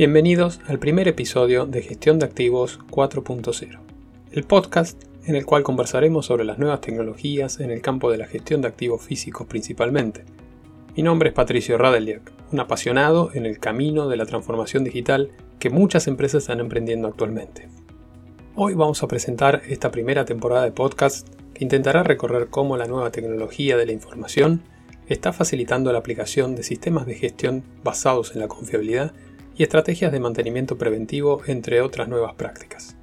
Bienvenidos al primer episodio de Gestión de Activos 4.0, el podcast en el cual conversaremos sobre las nuevas tecnologías en el campo de la gestión de activos físicos principalmente. Mi nombre es Patricio Radeliak, un apasionado en el camino de la transformación digital que muchas empresas están emprendiendo actualmente. Hoy vamos a presentar esta primera temporada de podcast que intentará recorrer cómo la nueva tecnología de la información está facilitando la aplicación de sistemas de gestión basados en la confiabilidad y estrategias de mantenimiento preventivo, entre otras nuevas prácticas.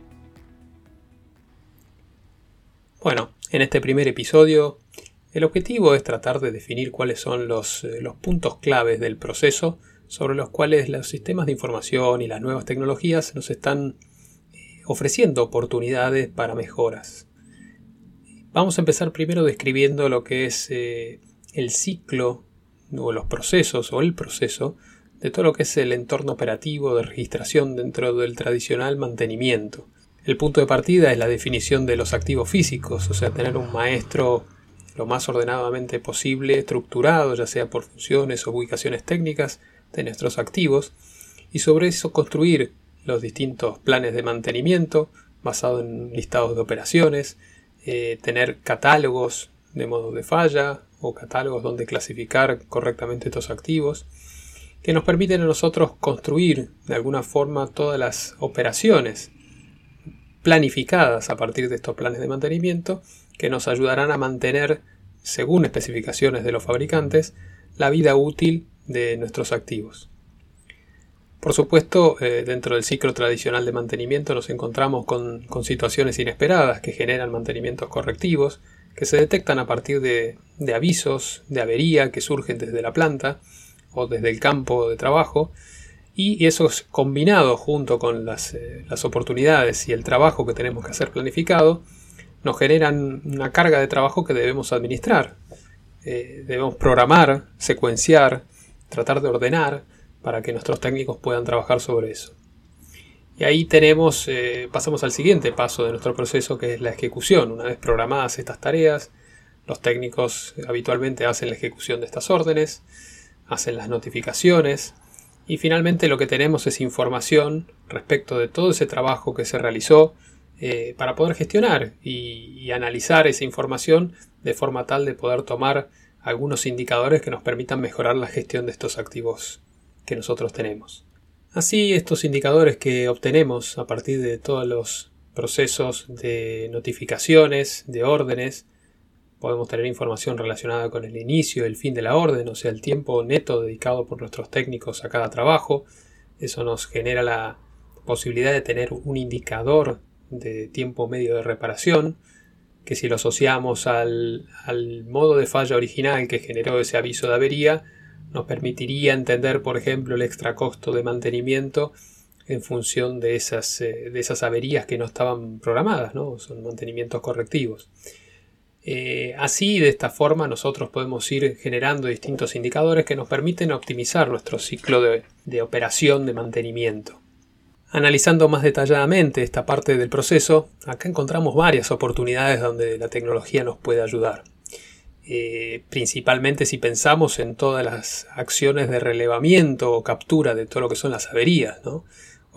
Bueno, en este primer episodio, el objetivo es tratar de definir cuáles son los, eh, los, puntos claves del proceso sobre los cuales los sistemas de información y las nuevas tecnologías nos están eh, ofreciendo oportunidades para mejoras. Vamos a empezar primero describiendo lo que es eh, el ciclo o los procesos o el proceso de todo lo que es el entorno operativo de registración dentro del tradicional mantenimiento. El punto de partida es la definición de los activos físicos, o sea, tener un maestro lo más ordenadamente posible, estructurado, ya sea por funciones o ubicaciones técnicas de nuestros activos, y sobre eso construir los distintos planes de mantenimiento basado en listados de operaciones, eh, tener catálogos de modo de falla o catálogos donde clasificar correctamente estos activos, que nos permiten a nosotros construir de alguna forma todas las operaciones planificadas a partir de estos planes de mantenimiento que nos ayudarán a mantener, según especificaciones de los fabricantes, la vida útil de nuestros activos. Por supuesto, eh, dentro del ciclo tradicional de mantenimiento nos encontramos con, situaciones inesperadas que generan mantenimientos correctivos, que se detectan a partir de avisos de avería que surgen desde la planta, desde el campo de trabajo, y eso es combinado junto con las, eh, las, oportunidades y el trabajo que tenemos que hacer planificado, nos generan una carga de trabajo que debemos administrar. Eh, debemos programar, secuenciar, tratar de ordenar para que nuestros técnicos puedan trabajar sobre eso. Y ahí tenemos, eh, pasamos al siguiente paso de nuestro proceso que es la ejecución. Una vez programadas estas tareas, los técnicos habitualmente hacen la ejecución de estas órdenes hacen las notificaciones y finalmente lo que tenemos es información respecto de todo ese trabajo que se realizó eh, para poder gestionar y, analizar esa información de forma tal de poder tomar algunos indicadores que nos permitan mejorar la gestión de estos activos que nosotros tenemos. Así, estos indicadores que obtenemos a partir de todos los procesos de notificaciones, de órdenes, Podemos tener información relacionada con el inicio el fin de la orden, o sea, el tiempo neto dedicado por nuestros técnicos a cada trabajo. Eso nos genera la posibilidad de tener un indicador de tiempo medio de reparación, que si lo asociamos al, modo de falla original que generó ese aviso de avería, nos permitiría entender, por ejemplo, el extra costo de mantenimiento en función de esas, eh, de esas averías que no estaban programadas, ¿no? son mantenimientos correctivos. Eh, así, de esta forma, nosotros podemos ir generando distintos indicadores que nos permiten optimizar nuestro ciclo de, operación de mantenimiento. Analizando más detalladamente esta parte del proceso, acá encontramos varias oportunidades donde la tecnología nos puede ayudar. Eh, principalmente si pensamos en todas las acciones de relevamiento o captura de todo lo que son las averías.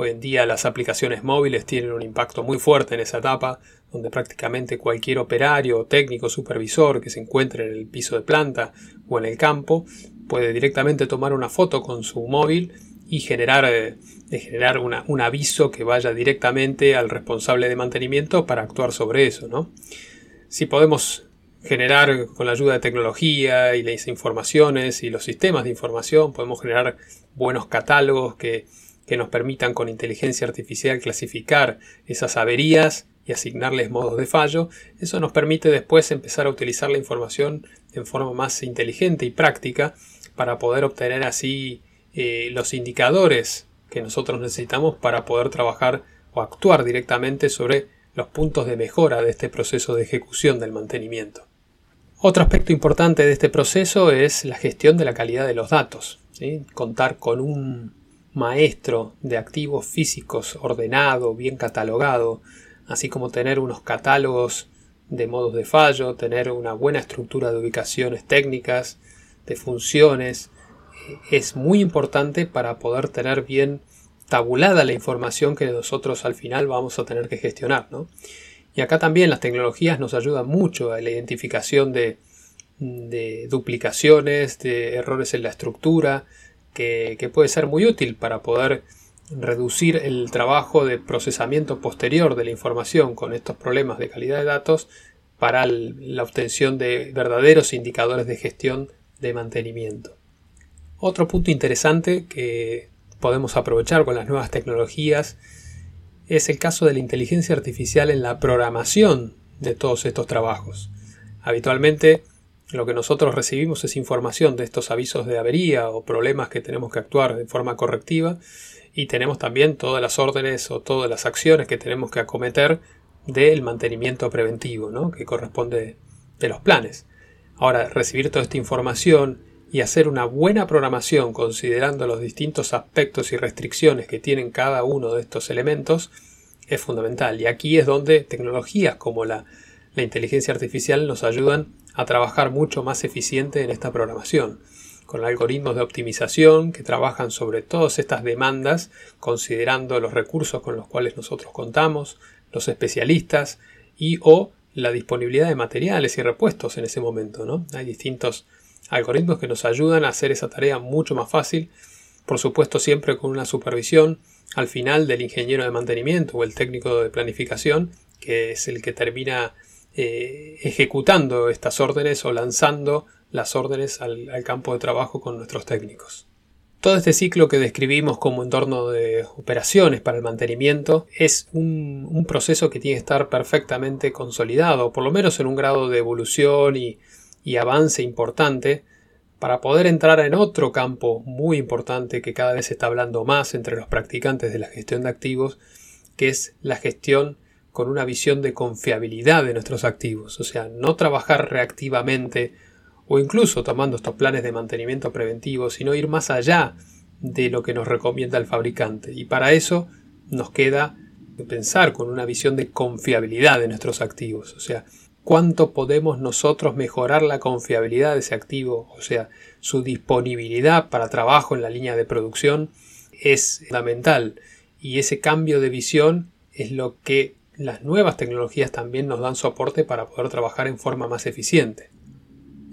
Hoy en día las aplicaciones móviles tienen un impacto muy fuerte en esa etapa, donde prácticamente cualquier operario, técnico, supervisor que se encuentre en el piso de planta o en el campo puede directamente tomar una foto con su móvil y generar, eh, generar un aviso que vaya directamente al responsable de mantenimiento para actuar sobre eso. Si podemos generar con la ayuda de tecnología y las informaciones y los sistemas de información, podemos generar buenos catálogos que, que nos permitan con inteligencia artificial clasificar esas averías y asignarles modos de fallo, eso nos permite después empezar a utilizar la información en forma más inteligente y práctica para poder obtener así eh, los indicadores que nosotros necesitamos para poder trabajar o actuar directamente sobre los puntos de mejora de este proceso de ejecución del mantenimiento. Otro aspecto importante de este proceso es la gestión de la calidad de los datos. Contar con un maestro de activos físicos ordenado, bien catalogado, así como tener unos catálogos de modos de fallo, tener una buena estructura de ubicaciones técnicas, de funciones, eh, es muy importante para poder tener bien tabulada la información que nosotros al final vamos a tener que gestionar. Y acá también las tecnologías nos ayudan mucho a la identificación de, de duplicaciones, de errores en la estructura, que, puede ser muy útil para poder reducir el trabajo de procesamiento posterior de la información con estos problemas de calidad de datos para la obtención de verdaderos indicadores de gestión de mantenimiento. Otro punto interesante que podemos aprovechar con las nuevas tecnologías es el caso de la inteligencia artificial en la programación de todos estos trabajos. Habitualmente lo que nosotros recibimos es información de estos avisos de avería o problemas que tenemos que actuar de forma correctiva y tenemos también todas las órdenes o todas las acciones que tenemos que acometer del mantenimiento preventivo, ¿no? que corresponde de los planes. Ahora, recibir toda esta información y hacer una buena programación considerando los distintos aspectos y restricciones que tienen cada uno de estos elementos es fundamental. Y aquí es donde tecnologías como la, la inteligencia artificial nos ayudan a trabajar mucho más eficiente en esta programación, con algoritmos de optimización que trabajan sobre todas estas demandas, considerando los recursos con los cuales nosotros contamos, los especialistas y o la disponibilidad de materiales y repuestos en ese momento. Hay distintos algoritmos que nos ayudan a hacer esa tarea mucho más fácil, por supuesto siempre con una supervisión al final del ingeniero de mantenimiento o el técnico de planificación, que es el que termina eh, ejecutando estas órdenes o lanzando las órdenes al, campo de trabajo con nuestros técnicos. Todo este ciclo que describimos como entorno de operaciones para el mantenimiento es un, proceso que tiene que estar perfectamente consolidado, por lo menos en un grado de evolución y, y avance importante para poder entrar en otro campo muy importante que cada vez se está hablando más entre los practicantes de la gestión de activos, que es la gestión con una visión de confiabilidad de nuestros activos, o sea, no trabajar reactivamente o incluso tomando estos planes de mantenimiento preventivo, sino ir más allá de lo que nos recomienda el fabricante. Y para eso nos queda pensar con una visión de confiabilidad de nuestros activos, o sea, cuánto podemos nosotros mejorar la confiabilidad de ese activo, o sea, su disponibilidad para trabajo en la línea de producción es fundamental y ese cambio de visión es lo que las nuevas tecnologías también nos dan soporte para poder trabajar en forma más eficiente.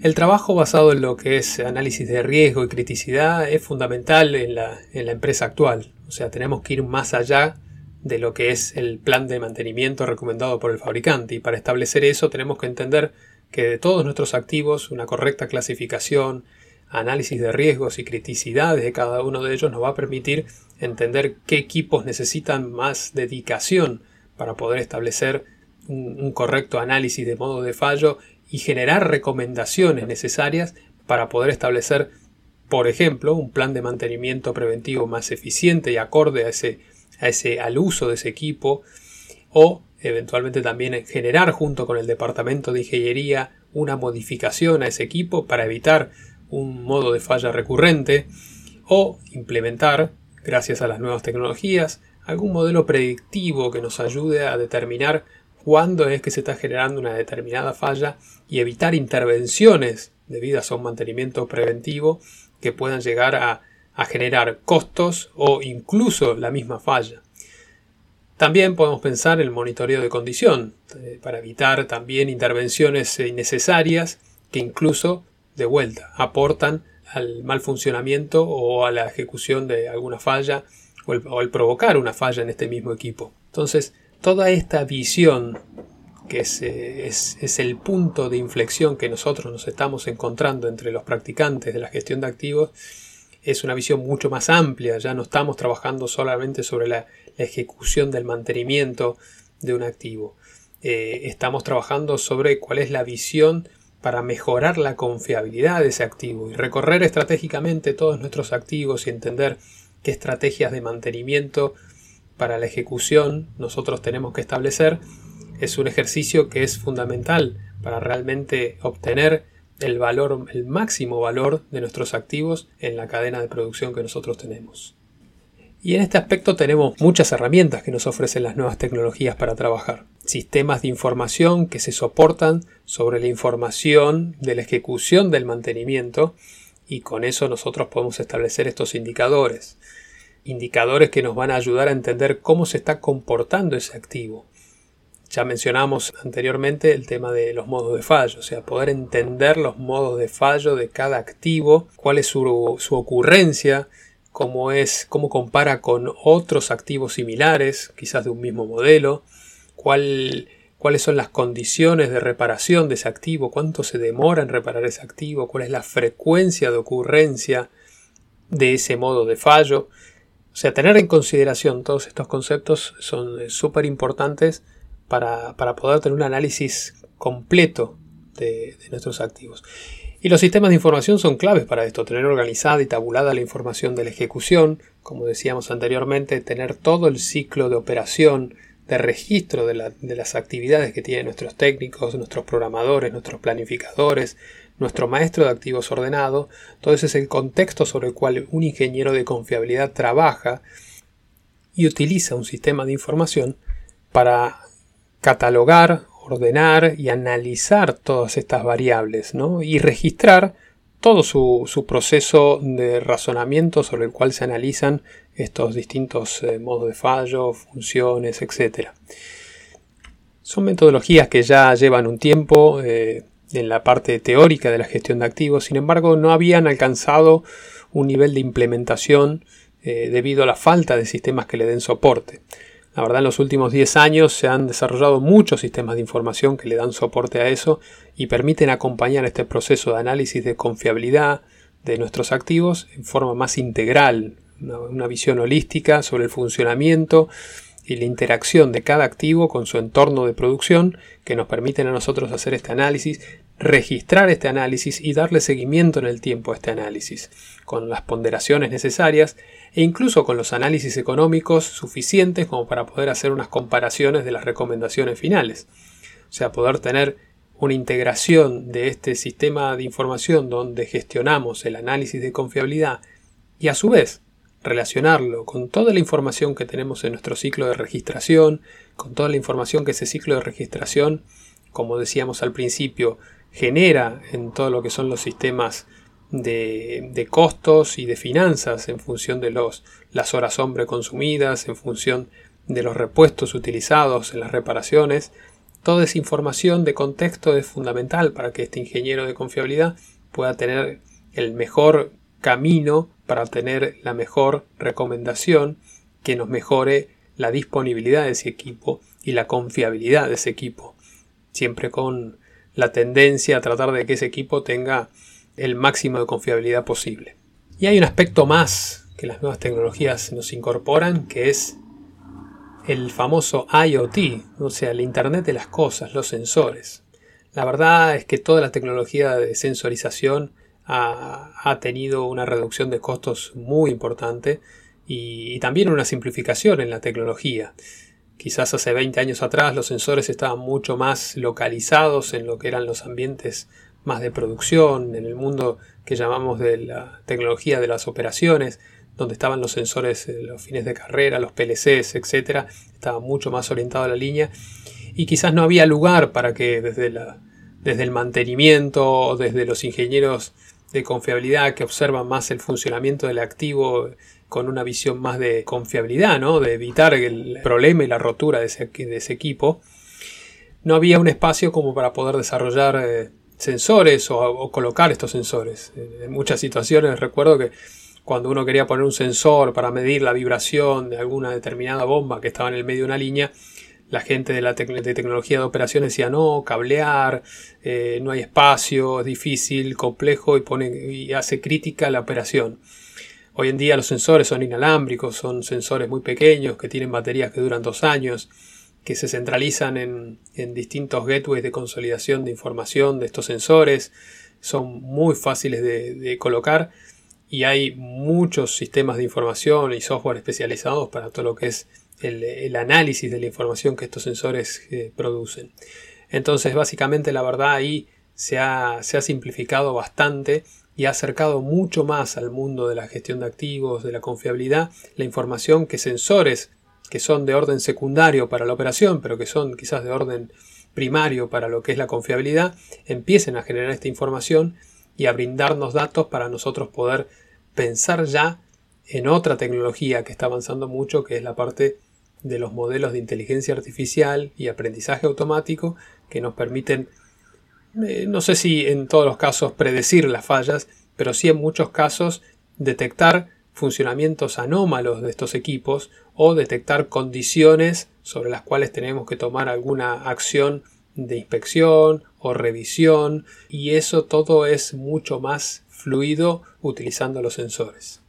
El trabajo basado en lo que es análisis de riesgo y criticidad es fundamental en la, en la empresa actual, o sea, tenemos que ir más allá de lo que es el plan de mantenimiento recomendado por el fabricante y para establecer eso tenemos que entender que de todos nuestros activos una correcta clasificación, análisis de riesgos y criticidades de cada uno de ellos nos va a permitir entender qué equipos necesitan más dedicación para poder establecer un, un correcto análisis de modo de fallo y generar recomendaciones necesarias para poder establecer, por ejemplo, un plan de mantenimiento preventivo más eficiente y acorde a ese ese, al uso de ese equipo o eventualmente también generar junto con el departamento de ingeniería una modificación a ese equipo para evitar un modo de falla recurrente o implementar, gracias a las nuevas tecnologías, algún modelo predictivo que nos ayude a determinar cuándo es que se está generando una determinada falla y evitar intervenciones debidas a un mantenimiento preventivo que puedan llegar a generar costos o incluso la misma falla. También podemos pensar en el monitoreo de condición, eh, para evitar también intervenciones innecesarias que incluso, de vuelta, aportan al mal funcionamiento o a la ejecución de alguna falla o el, provocar una falla en este mismo equipo. Entonces, toda esta visión que es, eh, es, es, el punto de inflexión que nosotros nos estamos encontrando entre los practicantes de la gestión de activos, es una visión mucho más amplia, ya no estamos trabajando solamente sobre la, ejecución del mantenimiento de un activo, eh, estamos trabajando sobre cuál es la visión para mejorar la confiabilidad de ese activo y recorrer estratégicamente todos nuestros activos y entender estrategias de mantenimiento para la ejecución nosotros tenemos que establecer es un ejercicio que es fundamental para realmente obtener el valor, el máximo valor de nuestros activos en la cadena de producción que nosotros tenemos. Y en este aspecto tenemos muchas herramientas que nos ofrecen las nuevas tecnologías para trabajar. Sistemas de información que se soportan sobre la información de la ejecución del mantenimiento y con eso nosotros podemos establecer estos indicadores. indicadores que nos van a ayudar a entender cómo se está comportando ese activo. Ya mencionamos anteriormente el tema de los modos de fallo, o sea, poder entender los modos de fallo de cada activo, cuál es su, su ocurrencia, cómo es, cómo compara con otros activos similares, quizás de un mismo modelo, cuál, cuáles son las condiciones de reparación de ese activo, cuánto se demora en reparar ese activo, cuál es la frecuencia de ocurrencia de ese modo de fallo. O sea, tener en consideración todos estos conceptos son súper importantes para, poder tener un análisis completo de, nuestros activos. Y los sistemas de información son claves para esto, tener organizada y tabulada la información de la ejecución, como decíamos anteriormente, tener todo el ciclo de operación, de registro de, las actividades que tienen nuestros técnicos, nuestros programadores, nuestros planificadores, nuestro maestro de activos ordenado. Todo ese es el contexto sobre el cual un ingeniero de confiabilidad trabaja y utiliza un sistema de información para catalogar, ordenar y analizar todas estas variables ¿no? y registrar todo su, proceso de razonamiento sobre el cual se analizan estos distintos eh, modos de fallo, funciones, etc. Son metodologías que ya llevan un tiempo eh, en la parte teórica de la gestión de activos, sin embargo no habían alcanzado un nivel de implementación eh, debido a la falta de sistemas que le den soporte. La verdad, en los últimos 10 años se han desarrollado muchos sistemas de información que le dan soporte a eso y permiten acompañar este proceso de análisis de confiabilidad de nuestros activos en forma más integral, una, visión holística sobre el funcionamiento y la interacción de cada activo con su entorno de producción que nos permiten a nosotros hacer este análisis, registrar este análisis y darle seguimiento en el tiempo a este análisis, con las ponderaciones necesarias e incluso con los análisis económicos suficientes como para poder hacer unas comparaciones de las recomendaciones finales. O sea, poder tener una integración de este sistema de información donde gestionamos el análisis de confiabilidad y a su vez relacionarlo con toda la información que tenemos en nuestro ciclo de registración, con toda la información que ese ciclo de registración, como decíamos al principio, genera en todo lo que son los sistemas de, costos y de finanzas en función de los, las horas hombre consumidas, en función de los repuestos utilizados en las reparaciones. Toda esa información de contexto es fundamental para que este ingeniero de confiabilidad pueda tener el mejor camino para tener la mejor recomendación que nos mejore la disponibilidad de ese equipo y la confiabilidad de ese equipo. Siempre con la tendencia a tratar de que ese equipo tenga el máximo de confiabilidad posible. Y hay un aspecto más que las nuevas tecnologías nos incorporan, que es el famoso IoT, o sea, el Internet de las Cosas, los sensores. La verdad es que toda la tecnología de sensorización ha, tenido una reducción de costos muy importante y, también una simplificación en la tecnología. Quizás hace 20 años atrás los sensores estaban mucho más localizados en lo que eran los ambientes más de producción, en el mundo que llamamos de la tecnología de las operaciones, donde estaban los sensores, eh, los fines de carrera, los PLCs, etcétera, estaba mucho más orientado a la línea y quizás no había lugar para que desde, la, desde el mantenimiento, desde los ingenieros de confiabilidad que observan más el funcionamiento del activo con una visión más de confiabilidad, ¿no? de evitar el problema y la rotura de ese, de ese equipo, no había un espacio como para poder desarrollar eh, sensores o, colocar estos sensores. En muchas situaciones recuerdo que cuando uno quería poner un sensor para medir la vibración de alguna determinada bomba que estaba en el medio de una línea, la gente de la tecnología de operaciones decía no, cablear, eh, no hay espacio, es difícil, complejo y, pone, y hace crítica la operación. Hoy en día los sensores son inalámbricos, son sensores muy pequeños que tienen baterías que duran dos años que se centralizan en, distintos gateways de consolidación de información de estos sensores. Son muy fáciles de, colocar y hay muchos sistemas de información y software especializados para todo lo que es el, análisis de la información que estos sensores eh, producen. Entonces, básicamente, la verdad ahí se ha, se ha simplificado bastante y ha acercado mucho más al mundo de la gestión de activos, de la confiabilidad, la información que sensores que son de orden secundario para la operación, pero que son quizás de orden primario para lo que es la confiabilidad, empiecen a generar esta información y a brindarnos datos para nosotros poder pensar ya en otra tecnología que está avanzando mucho, que es la parte de los modelos de inteligencia artificial y aprendizaje automático que nos permiten, eh, no sé si en todos los casos predecir las fallas, pero sí en muchos casos detectar funcionamientos anómalos de estos equipos o detectar condiciones sobre las cuales tenemos que tomar alguna acción de inspección o revisión y eso todo es mucho más fluido utilizando los sensores.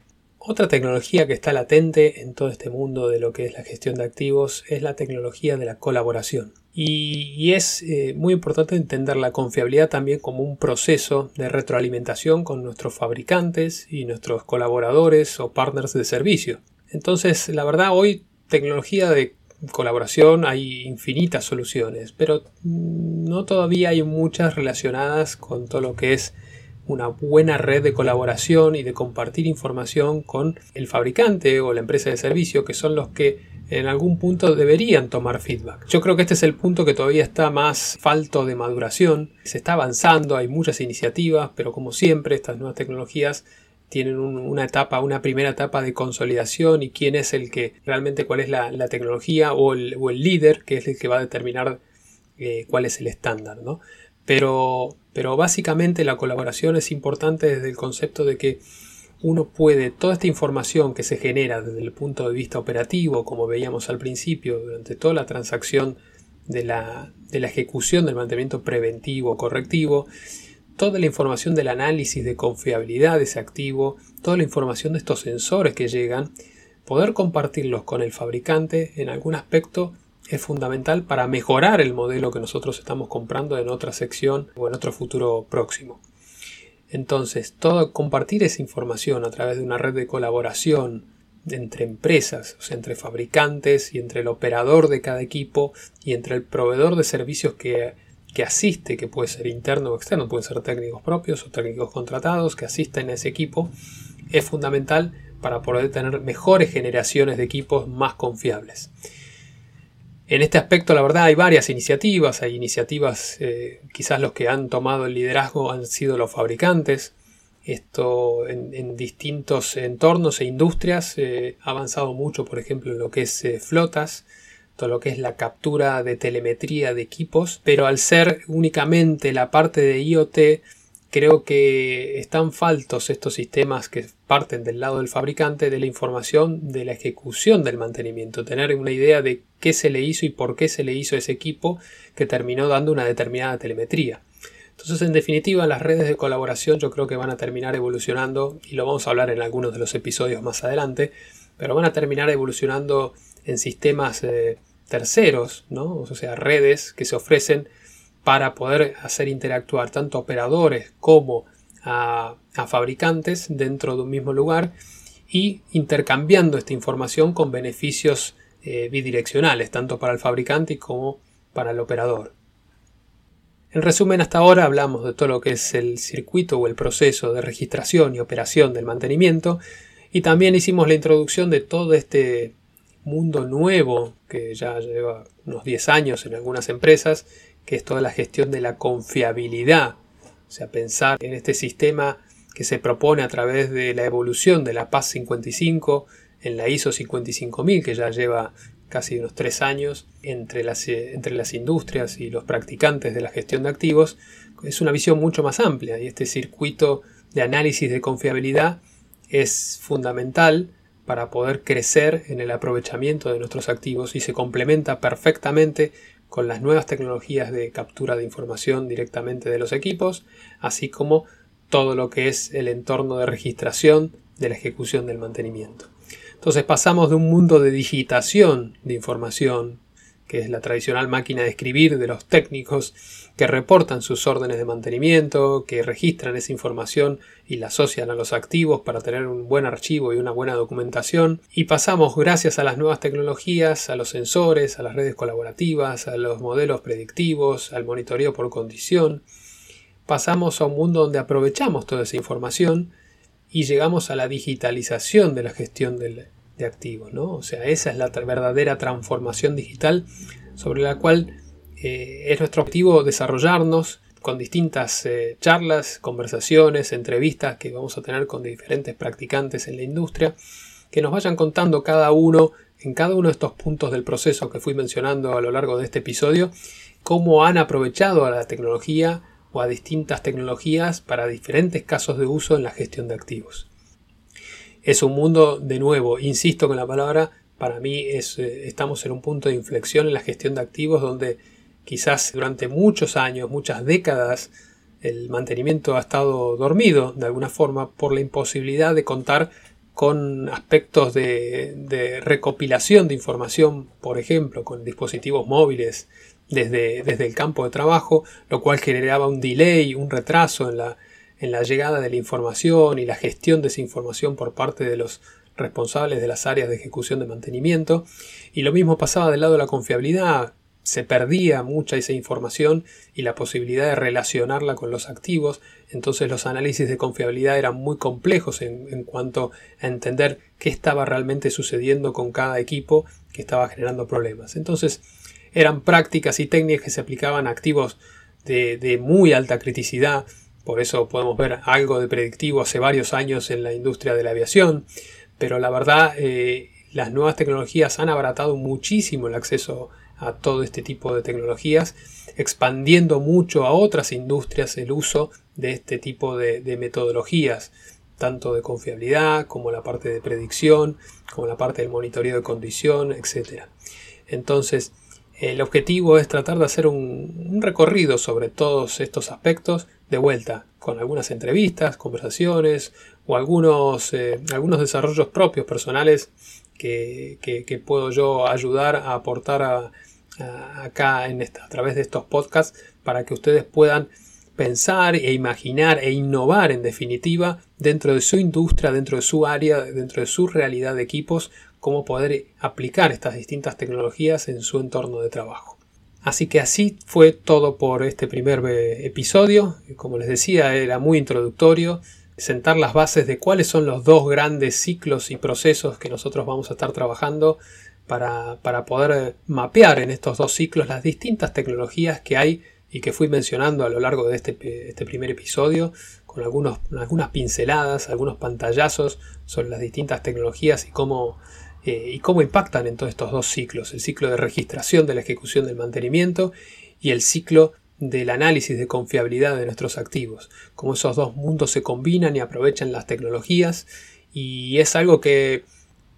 Otra tecnología que está latente en todo este mundo de lo que es la gestión de activos es la tecnología de la colaboración. Y, es eh, muy importante entender la confiabilidad también como un proceso de retroalimentación con nuestros fabricantes y nuestros colaboradores o partners de servicio. Entonces, la verdad, hoy tecnología de colaboración hay infinitas soluciones, pero no todavía hay muchas relacionadas con todo lo que es una buena red de colaboración y de compartir información con el fabricante o la empresa de servicio, que son los que en algún punto deberían tomar feedback. Yo creo que este es el punto que todavía está más falto de maduración. Se está avanzando, hay muchas iniciativas, pero como siempre estas nuevas tecnologías tienen una etapa, una primera etapa de consolidación y quién es el que realmente cuál es la, tecnología o el, líder que es el que va a determinar eh, cuál es el estándar. ¿no? Pero, pero básicamente la colaboración es importante desde el concepto de que uno puede, toda esta información que se genera desde el punto de vista operativo, como veíamos al principio, durante toda la transacción de la, de la ejecución del mantenimiento preventivo correctivo, toda la información del análisis de confiabilidad de ese activo, toda la información de estos sensores que llegan, poder compartirlos con el fabricante en algún aspecto es fundamental para mejorar el modelo que nosotros estamos comprando en otra sección o en otro futuro próximo. Entonces, todo compartir esa información a través de una red de colaboración entre empresas, o sea, entre fabricantes y entre el operador de cada equipo y entre el proveedor de servicios que, que asiste, que puede ser interno o externo, pueden ser técnicos propios o técnicos contratados que asisten a ese equipo, es fundamental para poder tener mejores generaciones de equipos más confiables. En este aspecto, la verdad, hay varias iniciativas. Hay iniciativas, eh, quizás los que han tomado el liderazgo han sido los fabricantes. Esto en, distintos entornos e industrias eh, ha avanzado mucho, por ejemplo, en lo que es eh, flotas, todo lo que es la captura de telemetría de equipos, pero al ser únicamente la parte de IoT, creo que están faltos estos sistemas que parten del lado del fabricante de la información de la ejecución del mantenimiento, tener una idea de qué se le hizo y por qué se le hizo ese equipo que terminó dando una determinada telemetría. Entonces, en definitiva, las redes de colaboración yo creo que van a terminar evolucionando, y lo vamos a hablar en algunos de los episodios más adelante, pero van a terminar evolucionando en sistemas eh, terceros, ¿no? o sea, redes que se ofrecen para poder hacer interactuar tanto operadores como a, fabricantes dentro de un mismo lugar y intercambiando esta información con beneficios eh, bidireccionales, tanto para el fabricante como para el operador. En resumen, hasta ahora hablamos de todo lo que es el circuito o el proceso de registración y operación del mantenimiento y también hicimos la introducción de todo este mundo nuevo que ya lleva unos 10 años en algunas empresas que es toda la gestión de la confiabilidad. O sea, pensar en este sistema que se propone a través de la evolución de la PAS 55 en la ISO 55000, que ya lleva casi unos tres años entre las, entre las industrias y los practicantes de la gestión de activos, es una visión mucho más amplia y este circuito de análisis de confiabilidad es fundamental para poder crecer en el aprovechamiento de nuestros activos y se complementa perfectamente con las nuevas tecnologías de captura de información directamente de los equipos, así como todo lo que es el entorno de registración de la ejecución del mantenimiento. Entonces pasamos de un mundo de digitación de información que es la tradicional máquina de escribir de los técnicos que reportan sus órdenes de mantenimiento, que registran esa información y la asocian a los activos para tener un buen archivo y una buena documentación. Y pasamos, gracias a las nuevas tecnologías, a los sensores, a las redes colaborativas, a los modelos predictivos, al monitoreo por condición, pasamos a un mundo donde aprovechamos toda esa información y llegamos a la digitalización de la gestión del, de activos. ¿no? O sea, esa es la verdadera transformación digital sobre la cual eh, es nuestro objetivo desarrollarnos con distintas eh, charlas, conversaciones, entrevistas que vamos a tener con diferentes practicantes en la industria que nos vayan contando cada uno en cada uno de estos puntos del proceso que fui mencionando a lo largo de este episodio, cómo han aprovechado a la tecnología o a distintas tecnologías para diferentes casos de uso en la gestión de activos. Es un mundo, de nuevo, insisto con la palabra, para mí es, eh, estamos en un punto de inflexión en la gestión de activos donde quizás durante muchos años, muchas décadas, el mantenimiento ha estado dormido de alguna forma por la imposibilidad de contar con aspectos de, recopilación de información, por ejemplo, con dispositivos móviles desde, desde, el campo de trabajo, lo cual generaba un delay, un retraso en la, en la llegada de la información y la gestión de esa información por parte de los responsables de las áreas de ejecución de mantenimiento. Y lo mismo pasaba del lado de la confiabilidad. Se perdía mucha esa información y la posibilidad de relacionarla con los activos. Entonces los análisis de confiabilidad eran muy complejos en, en cuanto a entender qué estaba realmente sucediendo con cada equipo que estaba generando problemas. Entonces eran prácticas y técnicas que se aplicaban a activos de, de muy alta criticidad. Por eso podemos ver algo de predictivo hace varios años en la industria de la aviación pero la verdad eh, las nuevas tecnologías han abaratado muchísimo el acceso a todo este tipo de tecnologías, expandiendo mucho a otras industrias el uso de este tipo de, metodologías, tanto de confiabilidad como la parte de predicción, como la parte del monitoreo de condición, etc. Entonces, el objetivo es tratar de hacer un recorrido sobre todos estos aspectos de vuelta, con algunas entrevistas, conversaciones o algunos, eh, algunos desarrollos propios personales que, puedo yo ayudar a aportar acá en esta, a través de estos podcasts para que ustedes puedan pensar e imaginar e innovar en definitiva dentro de su industria, dentro de su área, dentro de su realidad de equipos, cómo poder aplicar estas distintas tecnologías en su entorno de trabajo. Así que así fue todo por este primer eh, episodio. Como les decía, era muy introductorio, sentar las bases de cuáles son los dos grandes ciclos y procesos que nosotros vamos a estar trabajando para, poder eh, mapear en estos dos ciclos las distintas tecnologías que hay y que fui mencionando a lo largo de este, este primer episodio, con algunos, algunas pinceladas, algunos pantallazos sobre las distintas tecnologías y cómo eh, y cómo impactan en todos estos dos ciclos, el ciclo de registración de la ejecución del mantenimiento y el ciclo del análisis de confiabilidad de nuestros activos, cómo esos dos mundos se combinan y aprovechan las tecnologías y es algo que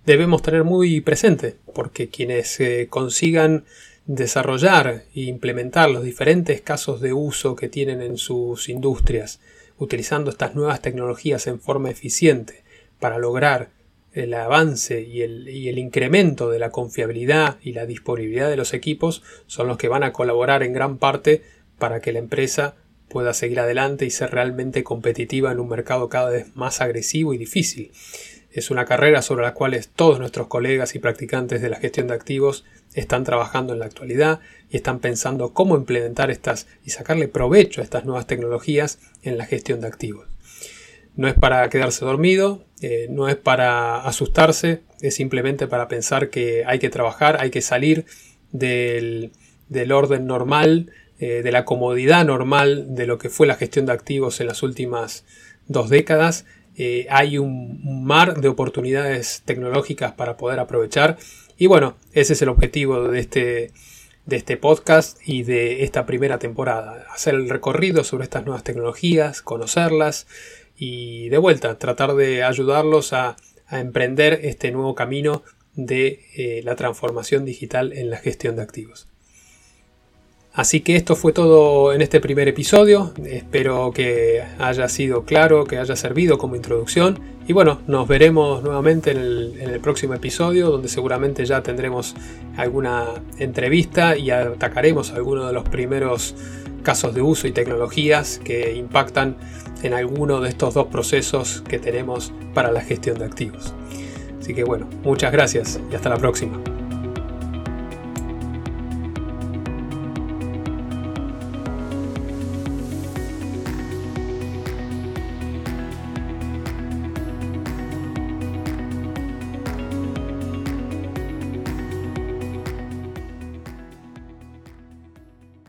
debemos tener muy presente porque quienes eh, consigan desarrollar e implementar los diferentes casos de uso que tienen en sus industrias utilizando estas nuevas tecnologías en forma eficiente para lograr el avance y el, incremento de la confiabilidad y la disponibilidad de los equipos son los que van a colaborar en gran parte para que la empresa pueda seguir adelante y ser realmente competitiva en un mercado cada vez más agresivo y difícil. Es una carrera sobre la cual todos nuestros colegas y practicantes de la gestión de activos están trabajando en la actualidad y están pensando cómo implementar estas y sacarle provecho a estas nuevas tecnologías en la gestión de activos. No es para quedarse dormido, eh, no es para asustarse, es simplemente para pensar que hay que trabajar, hay que salir del, orden normal, eh, de la comodidad normal de lo que fue la gestión de activos en las últimas dos décadas. Eh, hay un, mar de oportunidades tecnológicas para poder aprovechar. Y bueno, ese es el objetivo de este, de este podcast y de esta primera temporada. Hacer el recorrido sobre estas nuevas tecnologías, conocerlas, y de vuelta tratar de ayudarlos a, emprender este nuevo camino de eh, la transformación digital en la gestión de activos. Así que esto fue todo en este primer episodio. Espero que haya sido claro, que haya servido como introducción. Y bueno, nos veremos nuevamente en el, en el, próximo episodio, donde seguramente ya tendremos alguna entrevista y atacaremos algunos de los primeros casos de uso y tecnologías que impactan en alguno de estos dos procesos que tenemos para la gestión de activos. Así que bueno, muchas gracias y hasta la próxima.